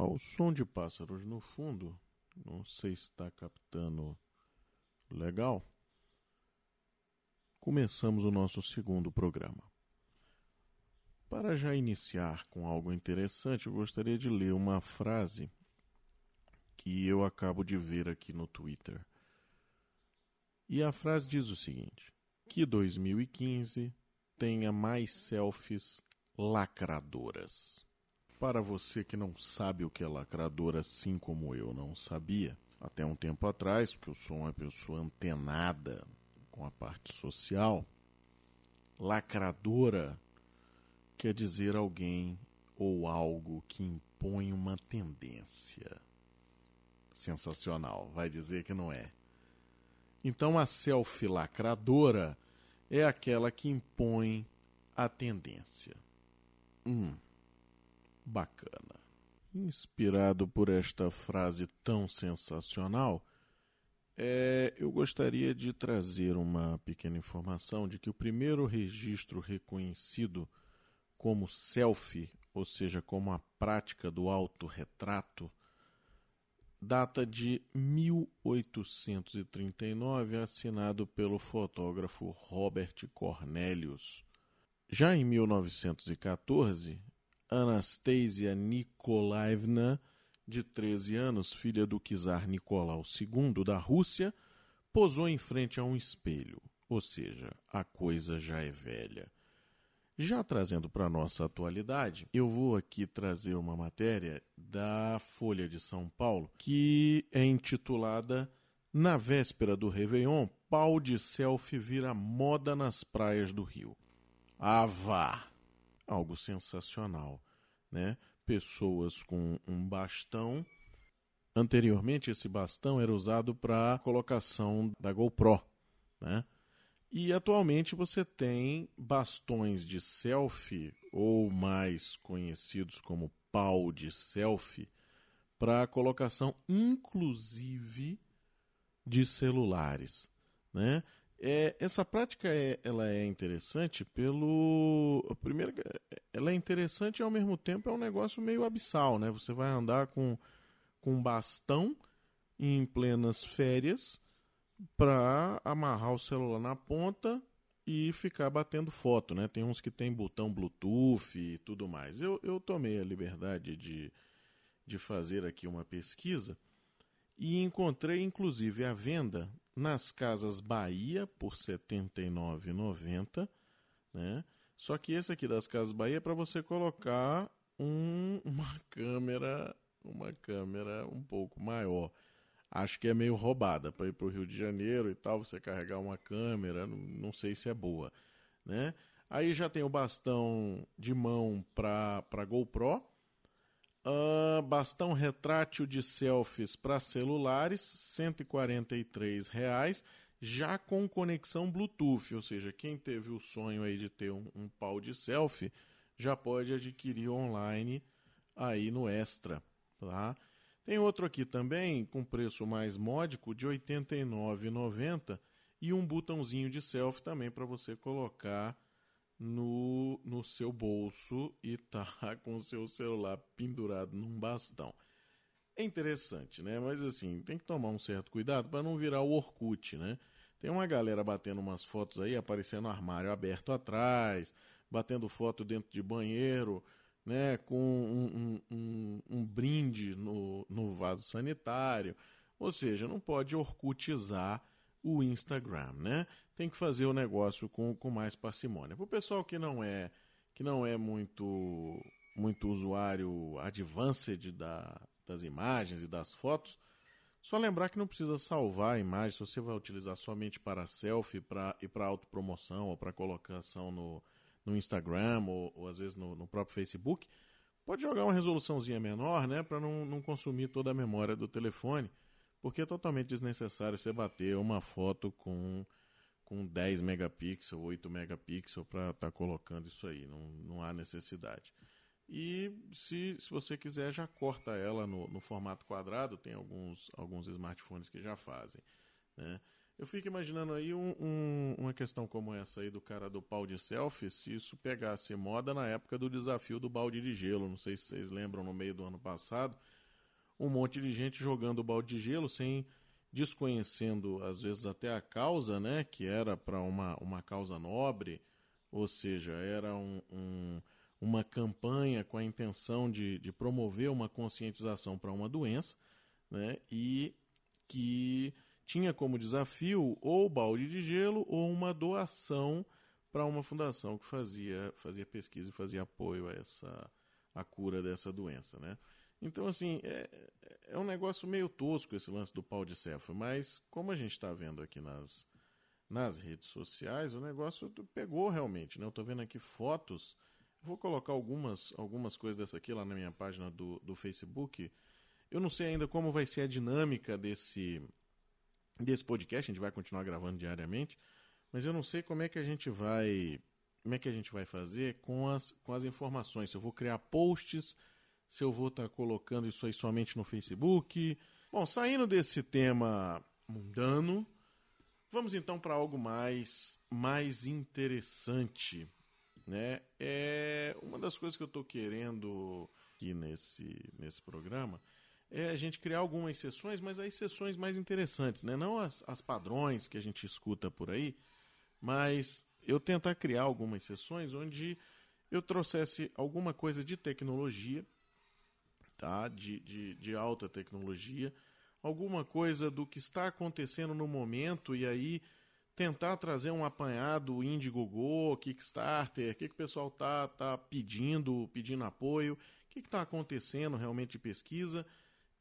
Ao som de pássaros no fundo, não sei se está captando legal. Começamos o nosso segundo programa. Para já iniciar com algo interessante, eu gostaria de ler uma frase que eu acabo de ver aqui no Twitter. E a frase diz o seguinte: que 2015 tenha mais selfies lacradoras. Para você que não sabe o que é lacradora, assim como eu não sabia, até um tempo atrás, porque eu sou uma pessoa antenada com a parte social, lacradora quer dizer alguém ou algo que impõe uma tendência. Sensacional, vai dizer que não é. Então a selfie lacradora é aquela que impõe a tendência. Hum bacana. Inspirado por esta frase tão sensacional, é, eu gostaria de trazer uma pequena informação de que o primeiro registro reconhecido como selfie, ou seja, como a prática do autorretrato, data de 1839, assinado pelo fotógrafo Robert Cornelius. Já em 1914, Anastasia Nikolaevna, de 13 anos, filha do czar Nicolau II da Rússia, posou em frente a um espelho, ou seja, a coisa já é velha. Já trazendo para nossa atualidade, eu vou aqui trazer uma matéria da Folha de São Paulo que é intitulada Na véspera do Réveillon, pau de selfie vira moda nas praias do Rio. Ah, vá! Algo sensacional, né? Pessoas com um bastão. Anteriormente esse bastão era usado para colocação da GoPro, né? E atualmente você tem bastões de selfie ou mais conhecidos como pau de selfie para colocação inclusive de celulares, né? É, essa prática é, ela é interessante pelo. Primeiro, ela é interessante e ao mesmo tempo é um negócio meio abissal, né? Você vai andar com, com bastão em plenas férias para amarrar o celular na ponta e ficar batendo foto, né? Tem uns que tem botão Bluetooth e tudo mais. Eu, eu tomei a liberdade de, de fazer aqui uma pesquisa e encontrei inclusive a venda nas Casas Bahia por R$ 79,90, né? Só que esse aqui das Casas Bahia é para você colocar um, uma câmera, uma câmera um pouco maior. Acho que é meio roubada para ir para o Rio de Janeiro e tal, você carregar uma câmera, não, sei se é boa, né? Aí já tem o bastão de mão para GoPro, Uh, bastão retrátil de selfies para celulares, R$ 143,00, já com conexão Bluetooth, ou seja, quem teve o sonho aí de ter um, um pau de selfie, já pode adquirir online aí no Extra, tá? Tem outro aqui também com preço mais módico de R$ 89,90 e um botãozinho de selfie também para você colocar no, no seu bolso e tá com o seu celular pendurado num bastão. É interessante, né? Mas assim, tem que tomar um certo cuidado para não virar o Orkut, né? Tem uma galera batendo umas fotos aí, aparecendo armário aberto atrás, batendo foto dentro de banheiro, né? Com um, um, um, um brinde no, no vaso sanitário. Ou seja, não pode orcutizar o Instagram, né? Tem que fazer o negócio com, com mais parcimônia. Para o pessoal que não é que não é muito muito usuário advanced da, das imagens e das fotos, só lembrar que não precisa salvar a imagem, se você vai utilizar somente para selfie pra, e para autopromoção ou para colocação no, no Instagram ou, ou às vezes no, no, próprio Facebook, pode jogar uma resoluçãozinha menor, né, para não, não consumir toda a memória do telefone porque é totalmente desnecessário você bater uma foto com, com 10 megapixels, 8 megapixels para estar tá colocando isso aí. Não, não há necessidade. E se, se você quiser, já corta ela no, no formato quadrado. Tem alguns, alguns smartphones que já fazem. Né? Eu fico imaginando aí um, um, uma questão como essa aí do cara do pau de selfie, se isso pegasse moda na época do desafio do balde de gelo. Não sei se vocês lembram no meio do ano passado, um monte de gente jogando balde de gelo sem desconhecendo às vezes até a causa, né, que era para uma, uma causa nobre, ou seja, era um, um, uma campanha com a intenção de, de promover uma conscientização para uma doença, né, e que tinha como desafio ou balde de gelo ou uma doação para uma fundação que fazia, fazia pesquisa e fazia apoio a essa a cura dessa doença, né? Então, assim, é, é um negócio meio tosco esse lance do pau de céfalo, mas como a gente está vendo aqui nas, nas redes sociais, o negócio pegou realmente, né? Eu estou vendo aqui fotos, vou colocar algumas, algumas coisas dessa aqui lá na minha página do, do Facebook. Eu não sei ainda como vai ser a dinâmica desse, desse podcast, a gente vai continuar gravando diariamente, mas eu não sei como é que a gente vai como é que a gente vai fazer com as, com as informações. Eu vou criar posts, se eu vou estar tá colocando isso aí somente no Facebook. Bom, saindo desse tema mundano, vamos então para algo mais, mais interessante. Né? É uma das coisas que eu estou querendo aqui nesse, nesse programa é a gente criar algumas sessões, mas aí sessões mais interessantes, né? Não as, as padrões que a gente escuta por aí, mas eu tentar criar algumas sessões onde eu trouxesse alguma coisa de tecnologia, tá? De, de, de alta tecnologia, alguma coisa do que está acontecendo no momento e aí tentar trazer um apanhado Indiegogo, Kickstarter, o que, que o pessoal tá, tá pedindo, pedindo apoio, o que está acontecendo realmente de pesquisa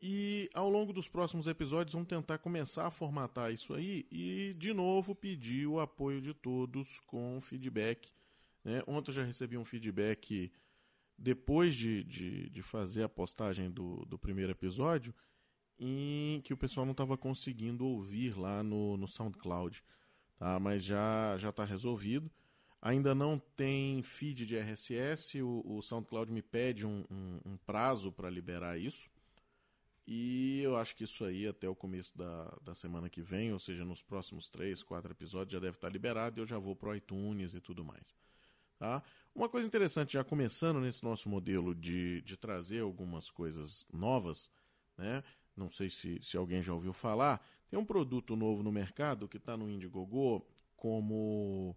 e ao longo dos próximos episódios vamos tentar começar a formatar isso aí e de novo pedir o apoio de todos com feedback. Né? Ontem eu já recebi um feedback depois de, de, de fazer a postagem do, do primeiro episódio em que o pessoal não estava conseguindo ouvir lá no, no SoundCloud. Tá? Mas já está resolvido. Ainda não tem feed de RSS, o, o SoundCloud me pede um, um, um prazo para liberar isso. E eu acho que isso aí até o começo da, da semana que vem, ou seja, nos próximos três, quatro episódios, já deve estar liberado e eu já vou pro iTunes e tudo mais. Tá? Uma coisa interessante, já começando nesse nosso modelo de, de trazer algumas coisas novas, né? não sei se, se alguém já ouviu falar, tem um produto novo no mercado que está no Indiegogo como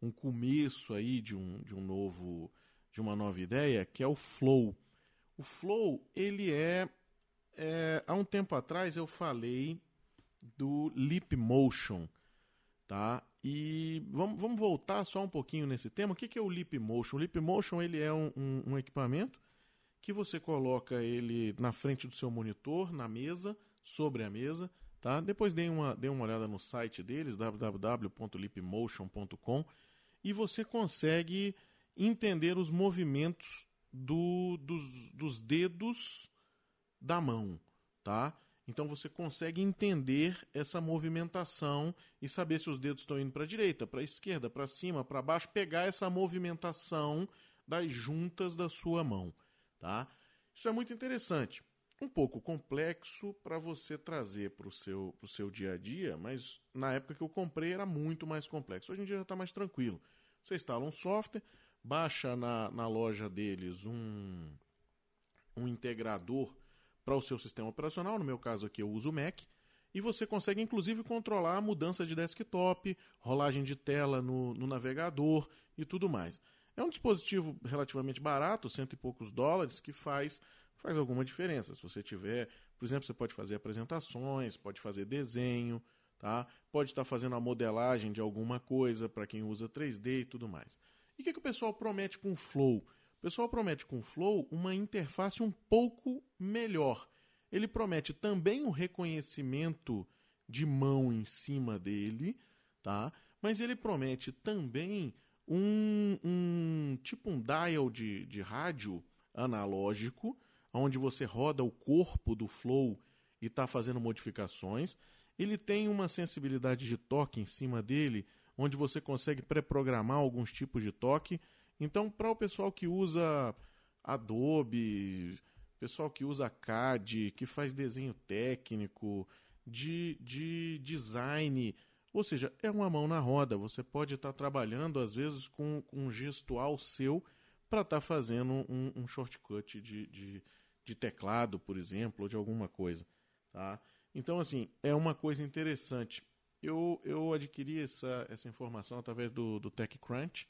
um começo aí de um, de um novo de uma nova ideia, que é o Flow. O Flow, ele é é, há um tempo atrás eu falei do Leap Motion, tá? E vamos, vamos voltar só um pouquinho nesse tema. O que, que é o Leap Motion? O Leap Motion ele é um, um, um equipamento que você coloca ele na frente do seu monitor, na mesa, sobre a mesa, tá? Depois dê uma, dê uma olhada no site deles, www.leapmotion.com, e você consegue entender os movimentos do, dos, dos dedos da mão, tá? Então você consegue entender essa movimentação e saber se os dedos estão indo para a direita, para a esquerda, para cima, para baixo, pegar essa movimentação das juntas da sua mão, tá? Isso é muito interessante. Um pouco complexo para você trazer para o seu, pro seu dia a dia, mas na época que eu comprei era muito mais complexo. Hoje em dia já está mais tranquilo. Você instala um software, baixa na, na loja deles um, um integrador para o seu sistema operacional, no meu caso aqui eu uso o Mac, e você consegue inclusive controlar a mudança de desktop, rolagem de tela no, no navegador e tudo mais. É um dispositivo relativamente barato, cento e poucos dólares, que faz, faz alguma diferença. Se você tiver, por exemplo, você pode fazer apresentações, pode fazer desenho, tá? pode estar fazendo a modelagem de alguma coisa para quem usa 3D e tudo mais. E o que, que o pessoal promete com o Flow? O pessoal promete com o Flow uma interface um pouco melhor. Ele promete também o reconhecimento de mão em cima dele, tá? Mas ele promete também um, um tipo um dial de, de rádio analógico, onde você roda o corpo do Flow e está fazendo modificações. Ele tem uma sensibilidade de toque em cima dele, onde você consegue pré-programar alguns tipos de toque então, para o pessoal que usa Adobe, pessoal que usa CAD, que faz desenho técnico, de, de design Ou seja, é uma mão na roda. Você pode estar trabalhando, às vezes, com, com um gestual seu para estar tá fazendo um, um shortcut de, de, de, teclado, por exemplo, ou de alguma coisa. Tá? Então, assim, é uma coisa interessante. Eu, eu adquiri essa, essa informação através do, do TechCrunch,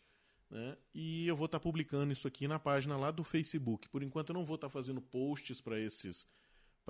né? e eu vou estar tá publicando isso aqui na página lá do Facebook. Por enquanto, eu não vou estar tá fazendo posts para esses,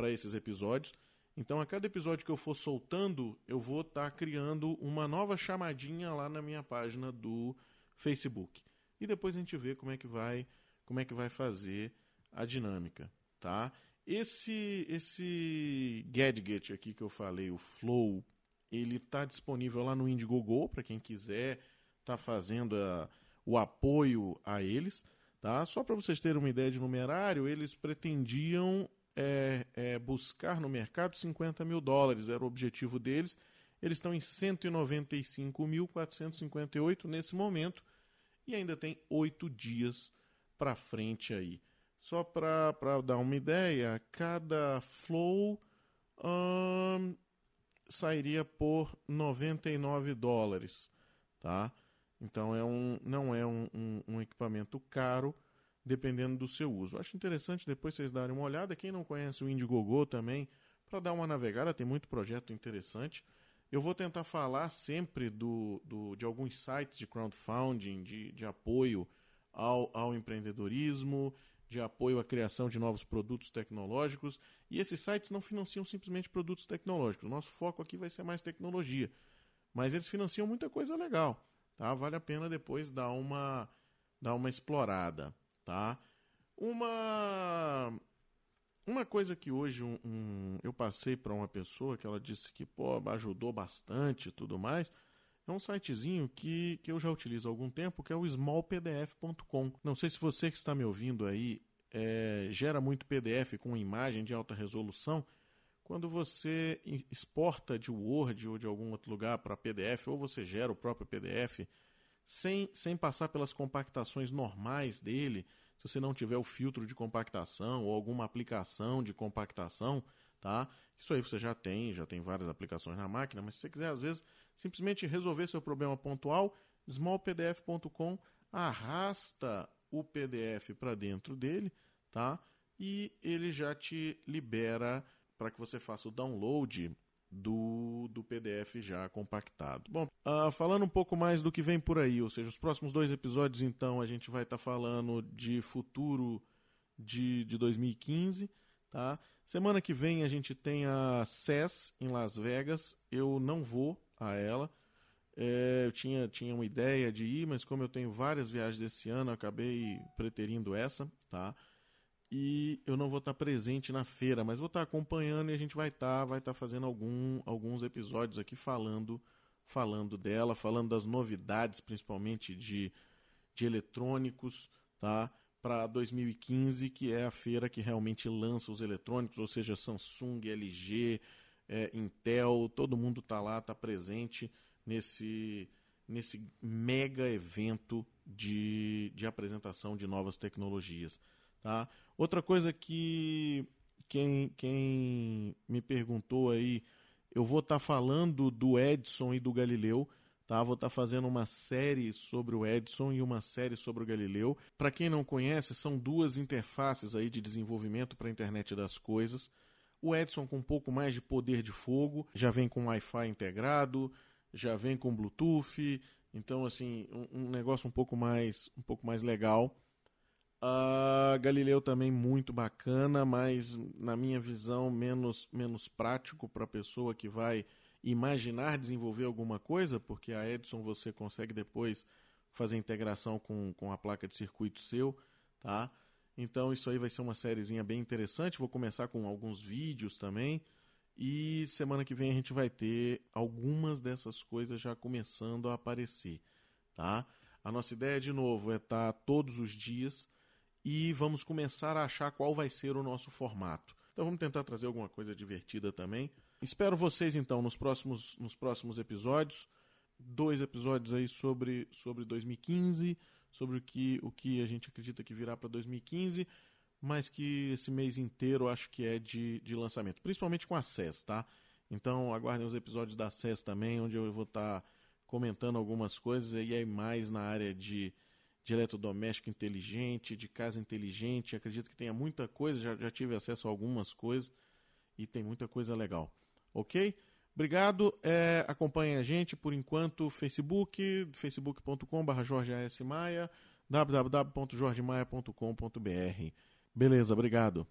esses episódios. Então, a cada episódio que eu for soltando, eu vou estar tá criando uma nova chamadinha lá na minha página do Facebook. E depois a gente vê como é que vai, como é que vai fazer a dinâmica, tá? Esse esse gadget aqui que eu falei, o Flow, ele está disponível lá no Indiegogo para quem quiser tá fazendo a, o apoio a eles, tá? Só para vocês terem uma ideia de numerário, eles pretendiam é, é buscar no mercado 50 mil dólares, era o objetivo deles. Eles estão em 195.458 nesse momento e ainda tem oito dias para frente aí. Só para dar uma ideia, cada flow hum, sairia por 99 dólares, tá? Então é um, não é um, um, um equipamento caro, dependendo do seu uso. Acho interessante depois vocês darem uma olhada. Quem não conhece o Indiegogo também, para dar uma navegada, tem muito projeto interessante. Eu vou tentar falar sempre do, do, de alguns sites de crowdfunding, de, de apoio ao, ao empreendedorismo, de apoio à criação de novos produtos tecnológicos. E esses sites não financiam simplesmente produtos tecnológicos. Nosso foco aqui vai ser mais tecnologia. Mas eles financiam muita coisa legal. Tá? Vale a pena depois dar uma, dar uma explorada tá? Uma uma coisa que hoje um, um, eu passei para uma pessoa que ela disse que pô, ajudou bastante e tudo mais, é um sitezinho que, que eu já utilizo há algum tempo, que é o smallpdf.com. Não sei se você que está me ouvindo aí é, gera muito PDF com imagem de alta resolução. Quando você exporta de Word ou de algum outro lugar para PDF, ou você gera o próprio PDF, sem, sem passar pelas compactações normais dele, se você não tiver o filtro de compactação ou alguma aplicação de compactação, tá? Isso aí você já tem, já tem várias aplicações na máquina, mas se você quiser às vezes simplesmente resolver seu problema pontual, smallpdf.com arrasta o PDF para dentro dele, tá? E ele já te libera para que você faça o download do, do PDF já compactado. Bom, uh, falando um pouco mais do que vem por aí, ou seja, os próximos dois episódios, então, a gente vai estar tá falando de futuro de, de 2015. Tá? Semana que vem a gente tem a CES em Las Vegas. Eu não vou a ela. É, eu tinha, tinha uma ideia de ir, mas como eu tenho várias viagens desse ano, acabei preterindo essa. Tá? E eu não vou estar presente na feira, mas vou estar acompanhando e a gente vai estar, vai estar fazendo algum, alguns episódios aqui falando, falando dela, falando das novidades, principalmente de, de eletrônicos, tá? Para 2015, que é a feira que realmente lança os eletrônicos, ou seja, Samsung, LG, é, Intel, todo mundo está lá, está presente nesse, nesse mega evento de, de apresentação de novas tecnologias. Tá? Outra coisa que quem, quem me perguntou aí, eu vou estar tá falando do Edson e do Galileu. Tá? Vou estar tá fazendo uma série sobre o Edson e uma série sobre o Galileu. Para quem não conhece, são duas interfaces aí de desenvolvimento para a internet das coisas. O Edson com um pouco mais de poder de fogo, já vem com Wi-Fi integrado, já vem com Bluetooth, então assim um, um negócio um pouco mais um pouco mais legal. Uh, Galileu também muito bacana, mas na minha visão menos, menos prático para a pessoa que vai imaginar desenvolver alguma coisa, porque a Edson você consegue depois fazer integração com, com a placa de circuito seu, tá? Então isso aí vai ser uma sériezinha bem interessante. Vou começar com alguns vídeos também. E semana que vem a gente vai ter algumas dessas coisas já começando a aparecer, tá? A nossa ideia de novo é estar tá todos os dias e vamos começar a achar qual vai ser o nosso formato. Então vamos tentar trazer alguma coisa divertida também. Espero vocês então nos próximos, nos próximos episódios. Dois episódios aí sobre, sobre 2015, sobre o que, o que a gente acredita que virá para 2015, mas que esse mês inteiro acho que é de, de lançamento, principalmente com a CES, tá? Então aguardem os episódios da SES também, onde eu vou estar tá comentando algumas coisas e aí mais na área de, de eletrodoméstico inteligente, de casa inteligente. Acredito que tenha muita coisa, já, já tive acesso a algumas coisas e tem muita coisa legal. Ok? Obrigado. É, acompanhem a gente por enquanto, Facebook, facebook.com.br Jorge www.jorgemaia.com.br. Beleza, obrigado.